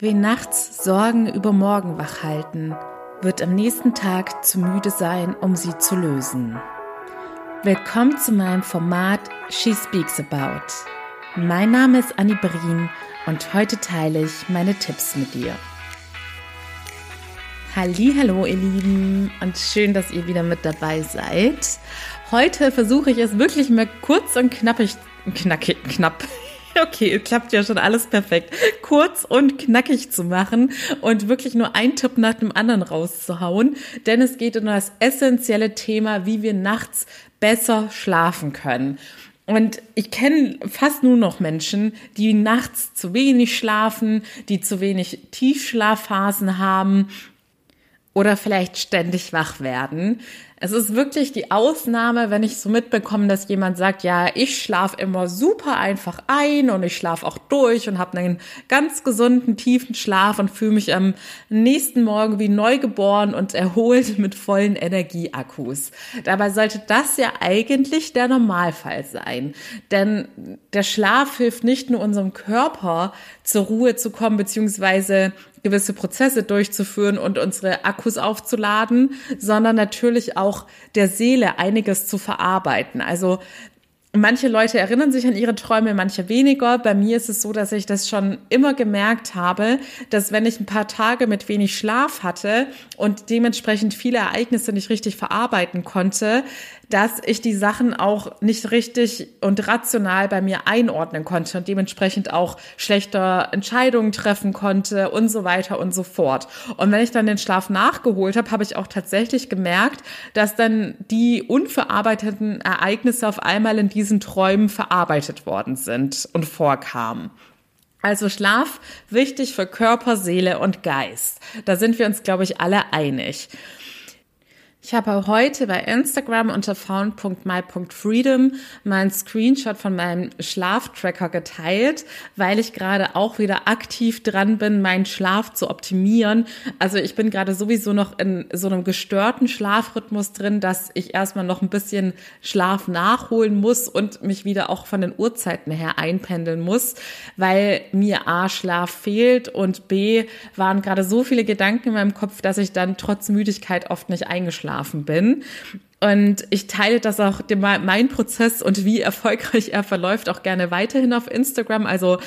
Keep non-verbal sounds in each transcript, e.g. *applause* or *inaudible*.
Wen nachts Sorgen über morgen wach halten, wird am nächsten Tag zu müde sein, um sie zu lösen. Willkommen zu meinem Format She Speaks About. Mein Name ist Annie Berin und heute teile ich meine Tipps mit dir. Hallo, ihr Lieben und schön, dass ihr wieder mit dabei seid. Heute versuche ich es wirklich mal kurz und knappig, knackig, knapp, *laughs* Okay, klappt ja schon alles perfekt. Kurz und knackig zu machen und wirklich nur ein Tipp nach dem anderen rauszuhauen, denn es geht um das essentielle Thema, wie wir nachts besser schlafen können. Und ich kenne fast nur noch Menschen, die nachts zu wenig schlafen, die zu wenig Tiefschlafphasen haben oder vielleicht ständig wach werden. Es ist wirklich die Ausnahme, wenn ich so mitbekomme, dass jemand sagt, ja, ich schlafe immer super einfach ein und ich schlafe auch durch und habe einen ganz gesunden, tiefen Schlaf und fühle mich am nächsten Morgen wie neugeboren und erholt mit vollen Energieakkus. Dabei sollte das ja eigentlich der Normalfall sein. Denn der Schlaf hilft nicht nur unserem Körper zur Ruhe zu kommen, beziehungsweise gewisse Prozesse durchzuführen und unsere Akkus aufzuladen, sondern natürlich auch der Seele einiges zu verarbeiten. Also Manche Leute erinnern sich an ihre Träume, manche weniger. Bei mir ist es so, dass ich das schon immer gemerkt habe, dass wenn ich ein paar Tage mit wenig Schlaf hatte und dementsprechend viele Ereignisse nicht richtig verarbeiten konnte, dass ich die Sachen auch nicht richtig und rational bei mir einordnen konnte und dementsprechend auch schlechter Entscheidungen treffen konnte und so weiter und so fort. Und wenn ich dann den Schlaf nachgeholt habe, habe ich auch tatsächlich gemerkt, dass dann die unverarbeiteten Ereignisse auf einmal in diesen Träumen verarbeitet worden sind und vorkamen. Also Schlaf wichtig für Körper, Seele und Geist. Da sind wir uns, glaube ich, alle einig. Ich habe heute bei Instagram unter found.my.freedom meinen Screenshot von meinem Schlaftracker geteilt, weil ich gerade auch wieder aktiv dran bin, meinen Schlaf zu optimieren. Also ich bin gerade sowieso noch in so einem gestörten Schlafrhythmus drin, dass ich erstmal noch ein bisschen Schlaf nachholen muss und mich wieder auch von den Uhrzeiten her einpendeln muss, weil mir A Schlaf fehlt und B waren gerade so viele Gedanken in meinem Kopf, dass ich dann trotz Müdigkeit oft nicht eingeschlafen eingeschlafen bin. Und ich teile das auch, mein Prozess und wie erfolgreich er verläuft, auch gerne weiterhin auf Instagram. Also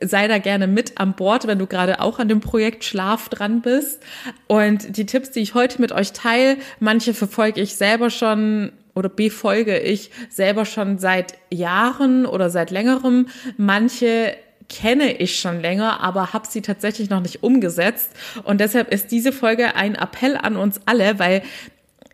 sei da gerne mit an Bord, wenn du gerade auch an dem Projekt Schlaf dran bist. Und die Tipps, die ich heute mit euch teile, manche verfolge ich selber schon oder befolge ich selber schon seit Jahren oder seit längerem. Manche kenne ich schon länger, aber habe sie tatsächlich noch nicht umgesetzt. Und deshalb ist diese Folge ein Appell an uns alle, weil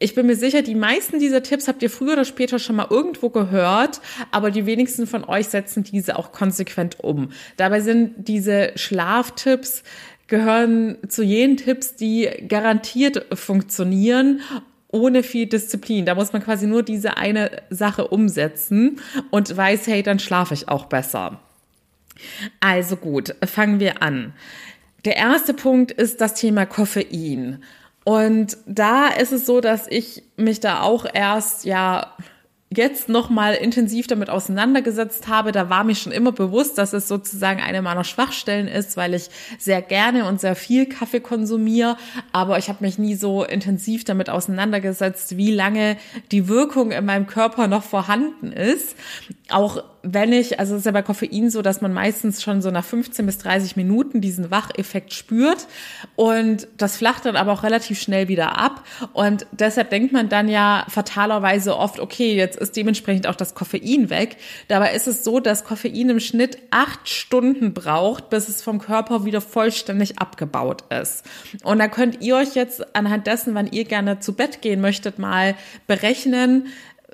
ich bin mir sicher, die meisten dieser Tipps habt ihr früher oder später schon mal irgendwo gehört, aber die wenigsten von euch setzen diese auch konsequent um. Dabei sind diese Schlaftipps gehören zu jenen Tipps, die garantiert funktionieren ohne viel Disziplin. Da muss man quasi nur diese eine Sache umsetzen und weiß, hey, dann schlafe ich auch besser. Also gut, fangen wir an. Der erste Punkt ist das Thema Koffein. Und da ist es so, dass ich mich da auch erst, ja, jetzt noch mal intensiv damit auseinandergesetzt habe, da war mir schon immer bewusst, dass es sozusagen eine meiner Schwachstellen ist, weil ich sehr gerne und sehr viel Kaffee konsumiere, aber ich habe mich nie so intensiv damit auseinandergesetzt, wie lange die Wirkung in meinem Körper noch vorhanden ist. Auch wenn ich, also es ist ja bei Koffein so, dass man meistens schon so nach 15 bis 30 Minuten diesen Wacheffekt spürt und das flacht dann aber auch relativ schnell wieder ab und deshalb denkt man dann ja fatalerweise oft, okay, jetzt ist dementsprechend auch das Koffein weg. Dabei ist es so, dass Koffein im Schnitt acht Stunden braucht, bis es vom Körper wieder vollständig abgebaut ist. Und da könnt ihr euch jetzt anhand dessen, wann ihr gerne zu Bett gehen möchtet, mal berechnen,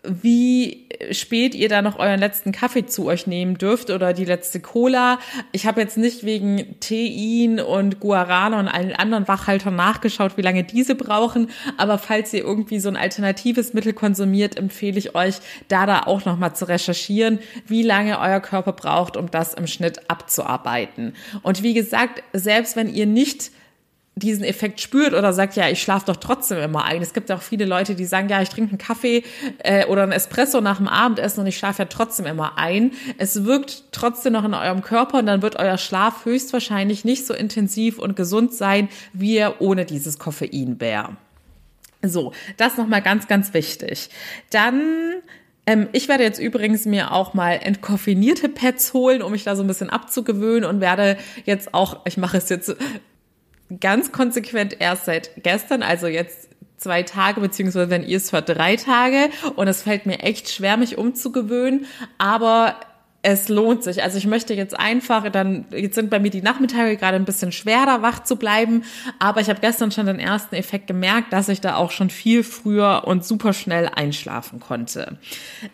wie spät ihr da noch euren letzten Kaffee zu euch nehmen dürft oder die letzte Cola. Ich habe jetzt nicht wegen Tein und Guarana und allen anderen Wachhaltern nachgeschaut, wie lange diese brauchen, aber falls ihr irgendwie so ein alternatives Mittel konsumiert, empfehle ich euch, da da auch noch mal zu recherchieren, wie lange euer Körper braucht, um das im Schnitt abzuarbeiten. Und wie gesagt, selbst wenn ihr nicht diesen Effekt spürt oder sagt, ja, ich schlafe doch trotzdem immer ein. Es gibt auch viele Leute, die sagen, ja, ich trinke einen Kaffee äh, oder einen Espresso nach dem Abendessen und ich schlafe ja trotzdem immer ein. Es wirkt trotzdem noch in eurem Körper und dann wird euer Schlaf höchstwahrscheinlich nicht so intensiv und gesund sein, wie er ohne dieses Koffein wäre. So, das nochmal ganz, ganz wichtig. Dann ähm, ich werde jetzt übrigens mir auch mal entkoffinierte Pads holen, um mich da so ein bisschen abzugewöhnen und werde jetzt auch, ich mache es jetzt ganz konsequent erst seit gestern, also jetzt zwei Tage, beziehungsweise wenn ihr es hört, drei Tage. Und es fällt mir echt schwer, mich umzugewöhnen. Aber es lohnt sich. Also ich möchte jetzt einfach, dann jetzt sind bei mir die Nachmittage gerade ein bisschen schwerer, wach zu bleiben, aber ich habe gestern schon den ersten Effekt gemerkt, dass ich da auch schon viel früher und super schnell einschlafen konnte.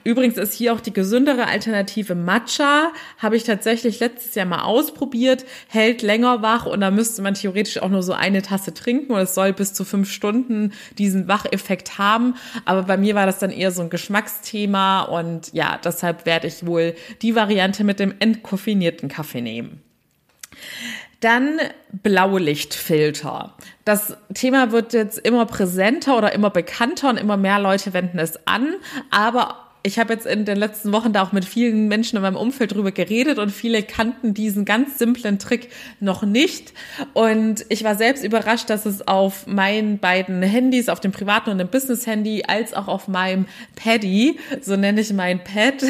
Übrigens ist hier auch die gesündere Alternative Matcha, habe ich tatsächlich letztes Jahr mal ausprobiert, hält länger wach und da müsste man theoretisch auch nur so eine Tasse trinken und es soll bis zu fünf Stunden diesen Wacheffekt haben, aber bei mir war das dann eher so ein Geschmacksthema und ja, deshalb werde ich wohl die Variante mit dem entkoffinierten Kaffee nehmen. Dann Blaulichtfilter. Das Thema wird jetzt immer präsenter oder immer bekannter und immer mehr Leute wenden es an, aber ich habe jetzt in den letzten Wochen da auch mit vielen Menschen in meinem Umfeld drüber geredet und viele kannten diesen ganz simplen Trick noch nicht. Und ich war selbst überrascht, dass es auf meinen beiden Handys, auf dem privaten und dem Business-Handy, als auch auf meinem Paddy, so nenne ich mein Pad,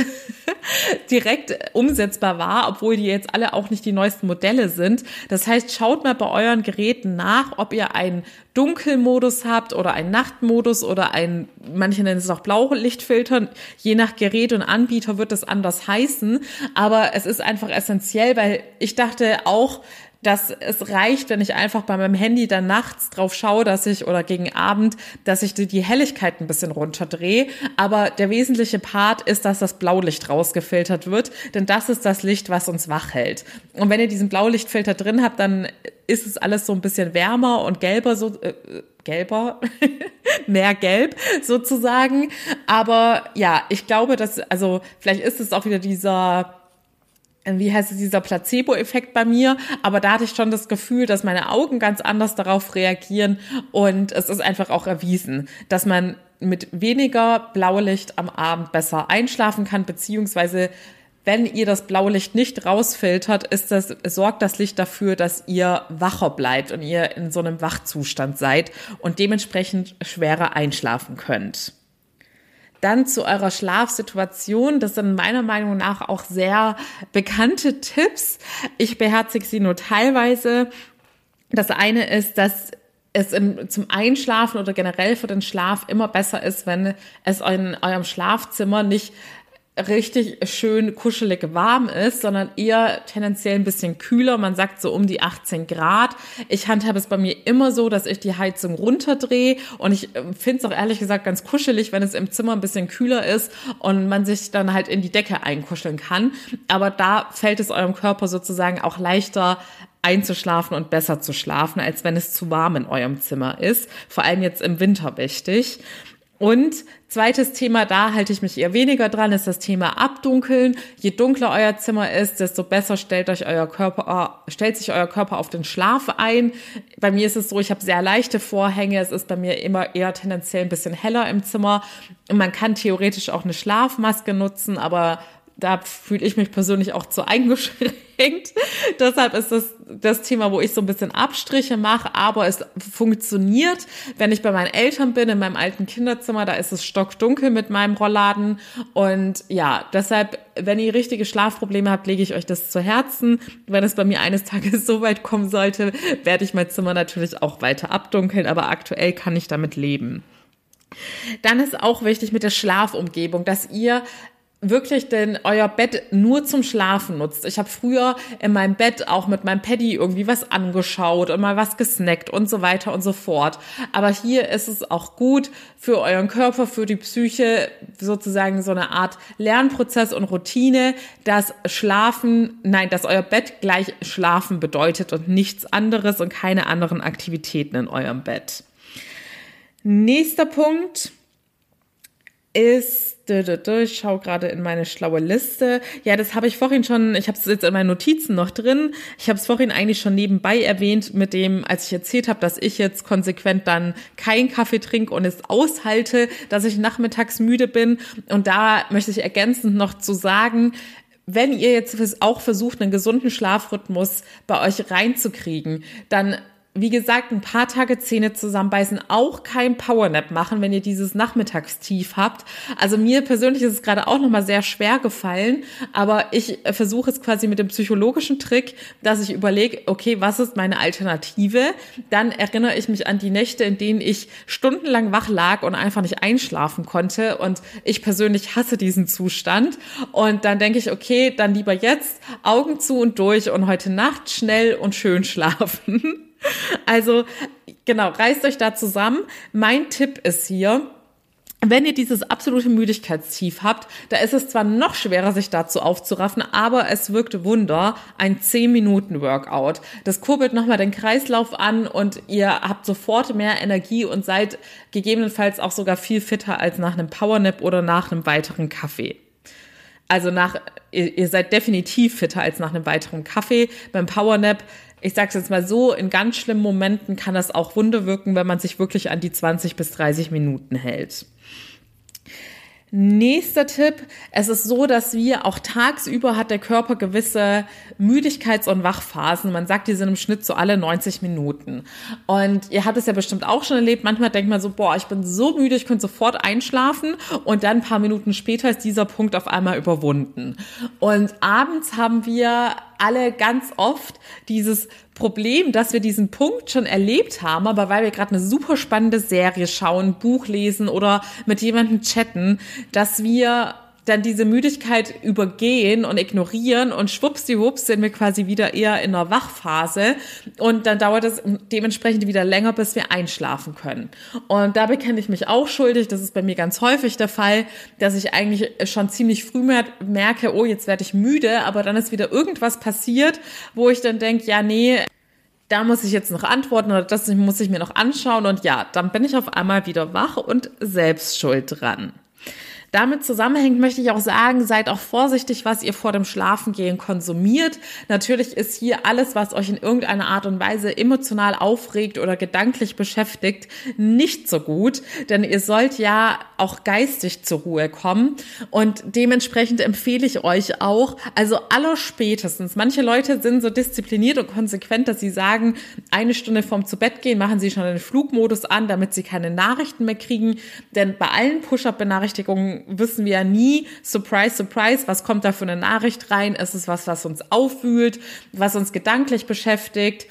*laughs* direkt umsetzbar war, obwohl die jetzt alle auch nicht die neuesten Modelle sind. Das heißt, schaut mal bei euren Geräten nach, ob ihr einen Dunkelmodus habt oder einen Nachtmodus oder ein, manche nennen es auch Blaulichtfilter. Je nach Gerät und Anbieter wird es anders heißen. Aber es ist einfach essentiell, weil ich dachte auch, dass es reicht, wenn ich einfach bei meinem Handy dann nachts drauf schaue, dass ich oder gegen Abend, dass ich die, Helligkeit ein bisschen runterdrehe. Aber der wesentliche Part ist, dass das Blaulicht rausgefiltert wird, denn das ist das Licht, was uns wach hält. Und wenn ihr diesen Blaulichtfilter drin habt, dann ist es alles so ein bisschen wärmer und gelber so äh, gelber, *laughs* mehr gelb sozusagen. Aber ja, ich glaube, dass also vielleicht ist es auch wieder dieser wie heißt es, dieser Placebo-Effekt bei mir, aber da hatte ich schon das Gefühl, dass meine Augen ganz anders darauf reagieren. Und es ist einfach auch erwiesen, dass man mit weniger Blaulicht am Abend besser einschlafen kann, beziehungsweise wenn ihr das blaue Licht nicht rausfiltert, ist das, sorgt das Licht dafür, dass ihr wacher bleibt und ihr in so einem Wachzustand seid und dementsprechend schwerer einschlafen könnt. Dann zu eurer Schlafsituation. Das sind meiner Meinung nach auch sehr bekannte Tipps. Ich beherzige sie nur teilweise. Das eine ist, dass es im, zum Einschlafen oder generell für den Schlaf immer besser ist, wenn es in eurem Schlafzimmer nicht richtig schön kuschelig warm ist, sondern eher tendenziell ein bisschen kühler. Man sagt so um die 18 Grad. Ich handhabe es bei mir immer so, dass ich die Heizung runterdrehe und ich ähm, finde es auch ehrlich gesagt ganz kuschelig, wenn es im Zimmer ein bisschen kühler ist und man sich dann halt in die Decke einkuscheln kann. Aber da fällt es eurem Körper sozusagen auch leichter einzuschlafen und besser zu schlafen, als wenn es zu warm in eurem Zimmer ist. Vor allem jetzt im Winter wichtig. Und zweites Thema, da halte ich mich eher weniger dran, ist das Thema Abdunkeln. Je dunkler euer Zimmer ist, desto besser stellt euch euer Körper, äh, stellt sich euer Körper auf den Schlaf ein. Bei mir ist es so, ich habe sehr leichte Vorhänge. Es ist bei mir immer eher tendenziell ein bisschen heller im Zimmer. Man kann theoretisch auch eine Schlafmaske nutzen, aber da fühle ich mich persönlich auch zu eingeschränkt. *laughs* Deshalb ist das das Thema, wo ich so ein bisschen Abstriche mache, aber es funktioniert. Wenn ich bei meinen Eltern bin, in meinem alten Kinderzimmer, da ist es stockdunkel mit meinem Rollladen. Und ja, deshalb, wenn ihr richtige Schlafprobleme habt, lege ich euch das zu Herzen. Wenn es bei mir eines Tages *laughs* so weit kommen sollte, werde ich mein Zimmer natürlich auch weiter abdunkeln, aber aktuell kann ich damit leben. Dann ist auch wichtig mit der Schlafumgebung, dass ihr wirklich denn euer Bett nur zum Schlafen nutzt. Ich habe früher in meinem Bett auch mit meinem Paddy irgendwie was angeschaut und mal was gesnackt und so weiter und so fort. Aber hier ist es auch gut für euren Körper, für die Psyche sozusagen so eine Art Lernprozess und Routine, dass Schlafen, nein, dass euer Bett gleich Schlafen bedeutet und nichts anderes und keine anderen Aktivitäten in eurem Bett. Nächster Punkt ist ich schaue gerade in meine schlaue Liste. Ja, das habe ich vorhin schon, ich habe es jetzt in meinen Notizen noch drin. Ich habe es vorhin eigentlich schon nebenbei erwähnt mit dem, als ich erzählt habe, dass ich jetzt konsequent dann keinen Kaffee trinke und es aushalte, dass ich nachmittags müde bin. Und da möchte ich ergänzend noch zu sagen, wenn ihr jetzt auch versucht, einen gesunden Schlafrhythmus bei euch reinzukriegen, dann wie gesagt, ein paar Tage Zähne zusammenbeißen, auch kein Powernap machen, wenn ihr dieses Nachmittagstief habt. Also mir persönlich ist es gerade auch nochmal sehr schwer gefallen, aber ich versuche es quasi mit dem psychologischen Trick, dass ich überlege, okay, was ist meine Alternative? Dann erinnere ich mich an die Nächte, in denen ich stundenlang wach lag und einfach nicht einschlafen konnte und ich persönlich hasse diesen Zustand und dann denke ich, okay, dann lieber jetzt Augen zu und durch und heute Nacht schnell und schön schlafen. *laughs* Also genau, reißt euch da zusammen. Mein Tipp ist hier, wenn ihr dieses absolute Müdigkeitstief habt, da ist es zwar noch schwerer, sich dazu aufzuraffen, aber es wirkt Wunder. Ein 10-Minuten-Workout. Das kurbelt nochmal den Kreislauf an und ihr habt sofort mehr Energie und seid gegebenenfalls auch sogar viel fitter als nach einem Powernap oder nach einem weiteren Kaffee. Also nach, ihr, seid definitiv fitter als nach einem weiteren Kaffee. Beim Powernap ich sage es jetzt mal so, in ganz schlimmen Momenten kann das auch Wunder wirken, wenn man sich wirklich an die 20 bis 30 Minuten hält. Nächster Tipp. Es ist so, dass wir auch tagsüber hat der Körper gewisse Müdigkeits- und Wachphasen. Man sagt, die sind im Schnitt so alle 90 Minuten. Und ihr habt es ja bestimmt auch schon erlebt. Manchmal denkt man so, boah, ich bin so müde, ich könnte sofort einschlafen. Und dann ein paar Minuten später ist dieser Punkt auf einmal überwunden. Und abends haben wir alle ganz oft dieses Problem, dass wir diesen Punkt schon erlebt haben, aber weil wir gerade eine super spannende Serie schauen, Buch lesen oder mit jemandem chatten, dass wir dann diese Müdigkeit übergehen und ignorieren und schwuppsdiwupps sind wir quasi wieder eher in einer Wachphase und dann dauert es dementsprechend wieder länger, bis wir einschlafen können. Und da bekenne ich mich auch schuldig, das ist bei mir ganz häufig der Fall, dass ich eigentlich schon ziemlich früh merke, oh, jetzt werde ich müde, aber dann ist wieder irgendwas passiert, wo ich dann denke, ja, nee, da muss ich jetzt noch antworten oder das muss ich mir noch anschauen und ja, dann bin ich auf einmal wieder wach und selbst schuld dran. Damit zusammenhängt möchte ich auch sagen, seid auch vorsichtig, was ihr vor dem Schlafengehen konsumiert. Natürlich ist hier alles, was euch in irgendeiner Art und Weise emotional aufregt oder gedanklich beschäftigt, nicht so gut, denn ihr sollt ja auch geistig zur Ruhe kommen. Und dementsprechend empfehle ich euch auch, also aller spätestens, manche Leute sind so diszipliniert und konsequent, dass sie sagen, eine Stunde vorm zu Bett gehen, machen sie schon den Flugmodus an, damit sie keine Nachrichten mehr kriegen, denn bei allen Push-Up-Benachrichtigungen wissen wir ja nie, surprise, surprise, was kommt da für eine Nachricht rein? Ist es was, was uns aufwühlt, was uns gedanklich beschäftigt?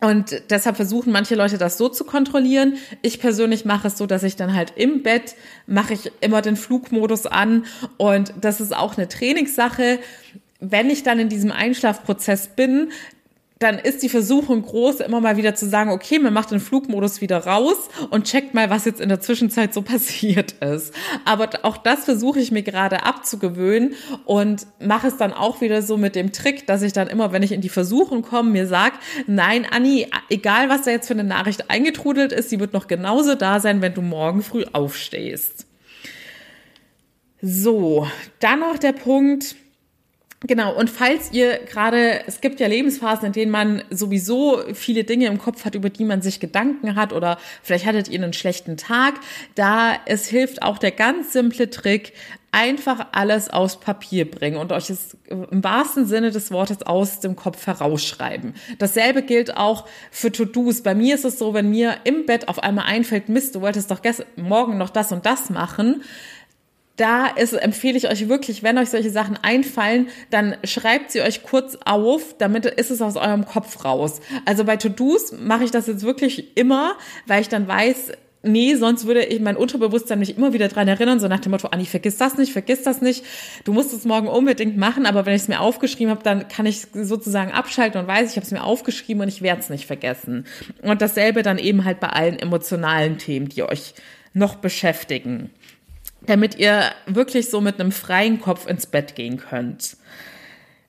Und deshalb versuchen manche Leute das so zu kontrollieren. Ich persönlich mache es so, dass ich dann halt im Bett mache ich immer den Flugmodus an und das ist auch eine Trainingssache. Wenn ich dann in diesem Einschlafprozess bin, dann ist die Versuchung groß, immer mal wieder zu sagen, okay, man macht den Flugmodus wieder raus und checkt mal, was jetzt in der Zwischenzeit so *laughs* passiert ist. Aber auch das versuche ich mir gerade abzugewöhnen und mache es dann auch wieder so mit dem Trick, dass ich dann immer, wenn ich in die Versuchung komme, mir sage, nein, Anni, egal was da jetzt für eine Nachricht eingetrudelt ist, sie wird noch genauso da sein, wenn du morgen früh aufstehst. So, dann noch der Punkt, Genau, und falls ihr gerade, es gibt ja Lebensphasen, in denen man sowieso viele Dinge im Kopf hat, über die man sich Gedanken hat oder vielleicht hattet ihr einen schlechten Tag, da es hilft auch der ganz simple Trick, einfach alles aus Papier bringen und euch es im wahrsten Sinne des Wortes aus dem Kopf herausschreiben. Dasselbe gilt auch für To-Dos. Bei mir ist es so, wenn mir im Bett auf einmal einfällt, Mist, du wolltest doch gestern, morgen noch das und das machen, da ist, empfehle ich euch wirklich, wenn euch solche Sachen einfallen, dann schreibt sie euch kurz auf, damit ist es aus eurem Kopf raus. Also bei To-Dos mache ich das jetzt wirklich immer, weil ich dann weiß, nee, sonst würde ich mein Unterbewusstsein mich immer wieder dran erinnern, so nach dem Motto, Anni, vergiss das nicht, vergiss das nicht, du musst es morgen unbedingt machen, aber wenn ich es mir aufgeschrieben habe, dann kann ich sozusagen abschalten und weiß, ich habe es mir aufgeschrieben und ich werde es nicht vergessen. Und dasselbe dann eben halt bei allen emotionalen Themen, die euch noch beschäftigen damit ihr wirklich so mit einem freien Kopf ins Bett gehen könnt.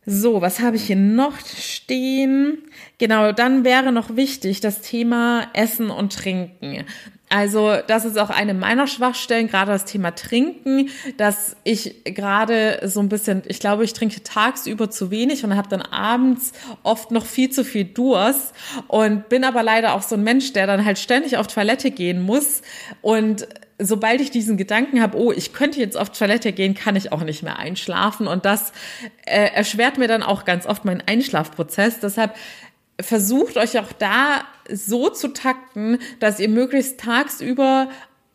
So, was habe ich hier noch stehen? Genau, dann wäre noch wichtig das Thema Essen und Trinken. Also das ist auch eine meiner Schwachstellen, gerade das Thema Trinken, dass ich gerade so ein bisschen, ich glaube, ich trinke tagsüber zu wenig und habe dann abends oft noch viel zu viel Durst und bin aber leider auch so ein Mensch, der dann halt ständig auf Toilette gehen muss und sobald ich diesen Gedanken habe, oh, ich könnte jetzt auf Toilette gehen, kann ich auch nicht mehr einschlafen. Und das äh, erschwert mir dann auch ganz oft meinen Einschlafprozess. Deshalb versucht euch auch da so zu takten, dass ihr möglichst tagsüber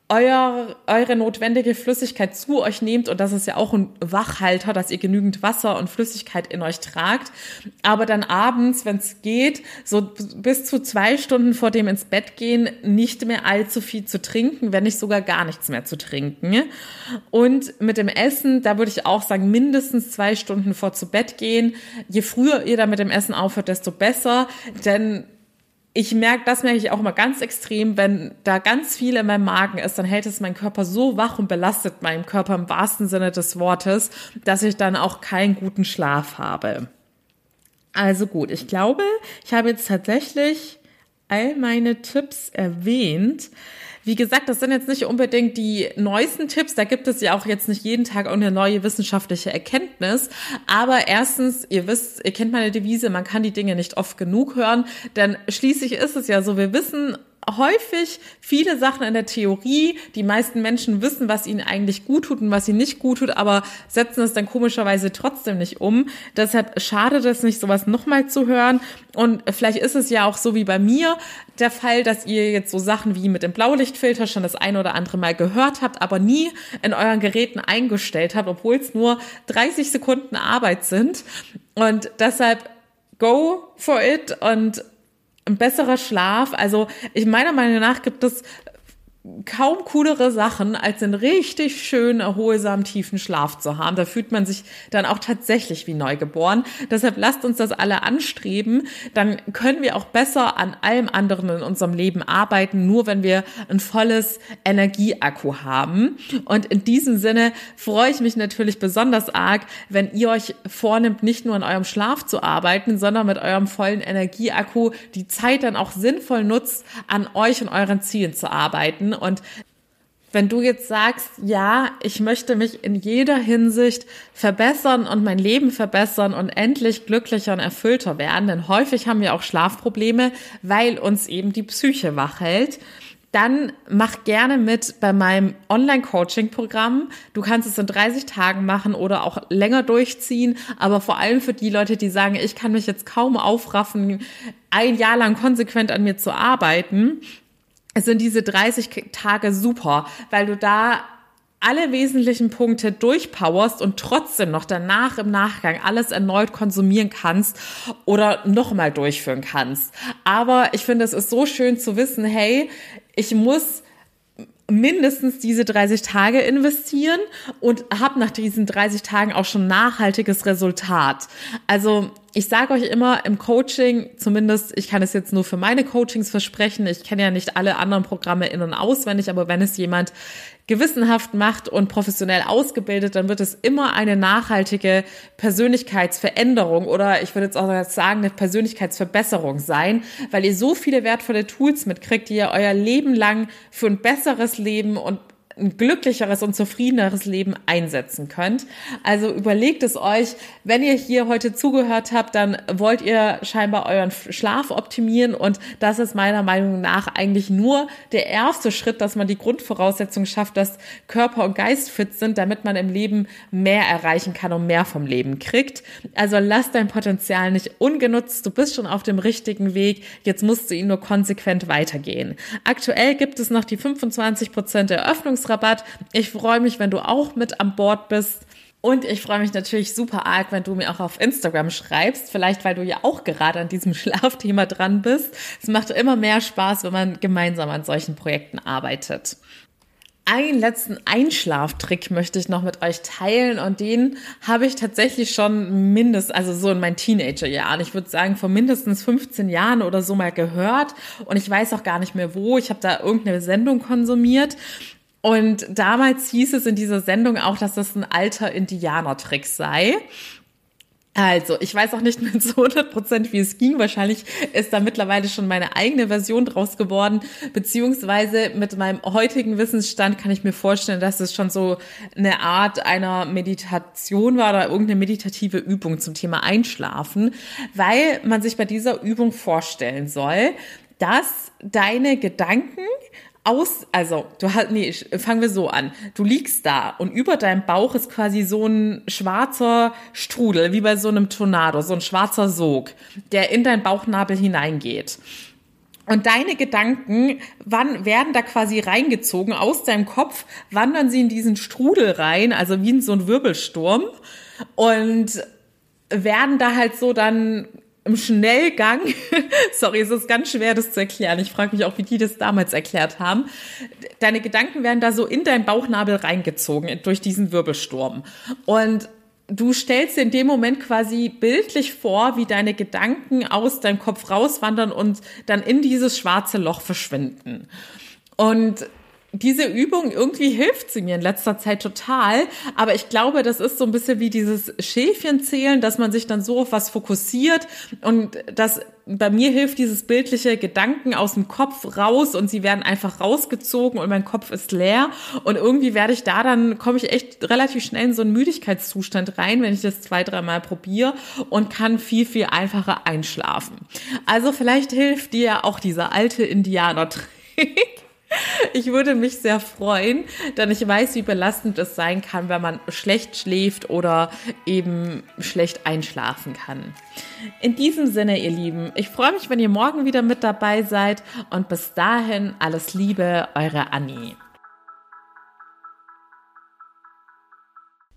euer, eure notwendige Flüssigkeit zu euch nehmt und das ist ja auch ein Wachhalter, dass ihr genügend Wasser und Flüssigkeit in euch tragt. Aber dann abends, wenn es geht, so bis zu zwei Stunden vor dem ins Bett gehen, nicht mehr allzu viel zu trinken, wenn nicht sogar gar nichts mehr zu trinken. Und mit dem Essen, da würde ich auch sagen, mindestens zwei Stunden vor zu Bett gehen. Je früher ihr da mit dem Essen aufhört, desto besser, denn ich merke, das merke ich auch mal ganz extrem, wenn da ganz viel in meinem Magen ist, dann hält es meinen Körper so wach und belastet meinen Körper im wahrsten Sinne des Wortes, dass ich dann auch keinen guten Schlaf habe. Also gut, ich glaube, ich habe jetzt tatsächlich all meine Tipps erwähnt. Wie gesagt, das sind jetzt nicht unbedingt die neuesten Tipps. Da gibt es ja auch jetzt nicht jeden Tag eine neue wissenschaftliche Erkenntnis. Aber erstens, ihr wisst, ihr kennt meine Devise, man kann die Dinge nicht oft genug hören. Denn schließlich ist es ja so, wir wissen häufig viele Sachen in der Theorie. Die meisten Menschen wissen, was ihnen eigentlich gut tut und was ihnen nicht gut tut, aber setzen es dann komischerweise trotzdem nicht um. Deshalb schadet es nicht, sowas nochmal zu hören. Und vielleicht ist es ja auch so wie bei mir der Fall, dass ihr jetzt so Sachen wie mit dem Blaulichtfilter schon das eine oder andere Mal gehört habt, aber nie in euren Geräten eingestellt habt, obwohl es nur 30 Sekunden Arbeit sind. Und deshalb go for it und ein besserer Schlaf. Also ich meiner Meinung nach gibt es kaum coolere Sachen, als einen richtig schönen, erholsamen, tiefen Schlaf zu haben. Da fühlt man sich dann auch tatsächlich wie neugeboren. Deshalb lasst uns das alle anstreben. Dann können wir auch besser an allem anderen in unserem Leben arbeiten, nur wenn wir ein volles Energieakku haben. Und in diesem Sinne freue ich mich natürlich besonders arg, wenn ihr euch vornimmt, nicht nur an eurem Schlaf zu arbeiten, sondern mit eurem vollen Energieakku die Zeit dann auch sinnvoll nutzt, an euch und euren Zielen zu arbeiten und wenn du jetzt sagst, ja, ich möchte mich in jeder Hinsicht verbessern und mein Leben verbessern und endlich glücklicher und erfüllter werden, denn häufig haben wir auch Schlafprobleme, weil uns eben die Psyche wach hält, dann mach gerne mit bei meinem Online-Coaching-Programm. Du kannst es in 30 Tagen machen oder auch länger durchziehen, aber vor allem für die Leute, die sagen, ich kann mich jetzt kaum aufraffen, ein Jahr lang konsequent an mir zu arbeiten, sind diese 30 Tage super, weil du da alle wesentlichen Punkte durchpowerst und trotzdem noch danach im Nachgang alles erneut konsumieren kannst oder nochmal durchführen kannst. Aber ich finde, es ist so schön zu wissen, hey, ich muss mindestens diese 30 Tage investieren und habe nach diesen 30 Tagen auch schon nachhaltiges Resultat. Also ich sage euch immer im Coaching, zumindest ich kann es jetzt nur für meine Coachings versprechen, ich kenne ja nicht alle anderen Programme in und auswendig, aber wenn es jemand gewissenhaft macht und professionell ausgebildet, dann wird es immer eine nachhaltige Persönlichkeitsveränderung oder ich würde jetzt auch sagen, eine Persönlichkeitsverbesserung sein, weil ihr so viele wertvolle Tools mitkriegt, die ihr euer Leben lang für ein besseres Leben und ein glücklicheres und zufriedeneres Leben einsetzen könnt. Also überlegt es euch, wenn ihr hier heute zugehört habt, dann wollt ihr scheinbar euren Schlaf optimieren und das ist meiner Meinung nach eigentlich nur der erste Schritt, dass man die Grundvoraussetzung schafft, dass Körper und Geist fit sind, damit man im Leben mehr erreichen kann und mehr vom Leben kriegt. Also lass dein Potenzial nicht ungenutzt, du bist schon auf dem richtigen Weg, jetzt musst du ihn nur konsequent weitergehen. Aktuell gibt es noch die 25% Eröffnungs Urlaubsrabatt. Ich freue mich, wenn du auch mit an Bord bist. Und ich freue mich natürlich super arg, wenn du mir auch auf Instagram schreibst. Vielleicht, weil du ja auch gerade an diesem *laughs* Schlafthema dran bist. Es macht immer mehr Spaß, wenn man gemeinsam an solchen Projekten arbeitet. Einen letzten Einschlaftrick möchte ich noch mit euch teilen und den habe ich tatsächlich schon mindestens, also so in meinen Teenagerjahren, ich würde sagen vor mindestens 15 Jahren oder so mal gehört und ich weiß auch gar nicht mehr wo. Ich habe da irgendeine Sendung konsumiert und damals hieß es in dieser Sendung auch, dass das ein alter Indianertrick sei. Also, ich weiß auch nicht mehr *laughs* zu 100 Prozent, wie es ging. Wahrscheinlich ist da mittlerweile schon meine eigene Version draus geworden. Beziehungsweise mit meinem heutigen Wissensstand kann ich mir vorstellen, dass es schon so eine Art einer Meditation war oder irgendeine meditative Übung zum Thema Einschlafen, weil man sich bei dieser Übung vorstellen soll, dass deine Gedanken aus, also du hast, nee, fangen wir so an. Du liegst da und über deinem Bauch ist quasi so ein schwarzer Strudel, wie bei so einem Tornado, so ein schwarzer Sog, der in deinen Bauchnabel hineingeht. Und deine Gedanken wann werden da quasi reingezogen aus deinem Kopf, wandern sie in diesen Strudel rein, also wie in so ein Wirbelsturm und werden da halt so dann im Schnellgang, *laughs* sorry, es ist ganz schwer, das zu erklären. Ich frage mich auch, wie die das damals erklärt haben. Deine Gedanken werden da so in deinen Bauchnabel reingezogen durch diesen Wirbelsturm. Und du stellst dir in dem Moment quasi bildlich vor, wie deine Gedanken aus deinem Kopf rauswandern und dann in dieses schwarze Loch verschwinden. Und diese Übung, irgendwie hilft sie mir in letzter Zeit total. Aber ich glaube, das ist so ein bisschen wie dieses Schäfchenzählen, dass man sich dann so auf was fokussiert und das bei mir hilft dieses bildliche Gedanken aus dem Kopf raus und sie werden einfach rausgezogen und mein Kopf ist leer und irgendwie werde ich da dann komme ich echt relativ schnell in so einen Müdigkeitszustand rein, wenn ich das zwei, dreimal probiere und kann viel viel einfacher einschlafen. Also vielleicht hilft dir auch dieser alte Indianer-Trick *laughs* ich würde mich sehr freuen, denn ich weiß, wie belastend es sein kann, wenn man schlecht schläft oder eben schlecht einschlafen kann. In diesem Sinne, ihr Lieben, ich freue mich, wenn ihr morgen wieder mit dabei seid und bis dahin alles Liebe, eure Annie.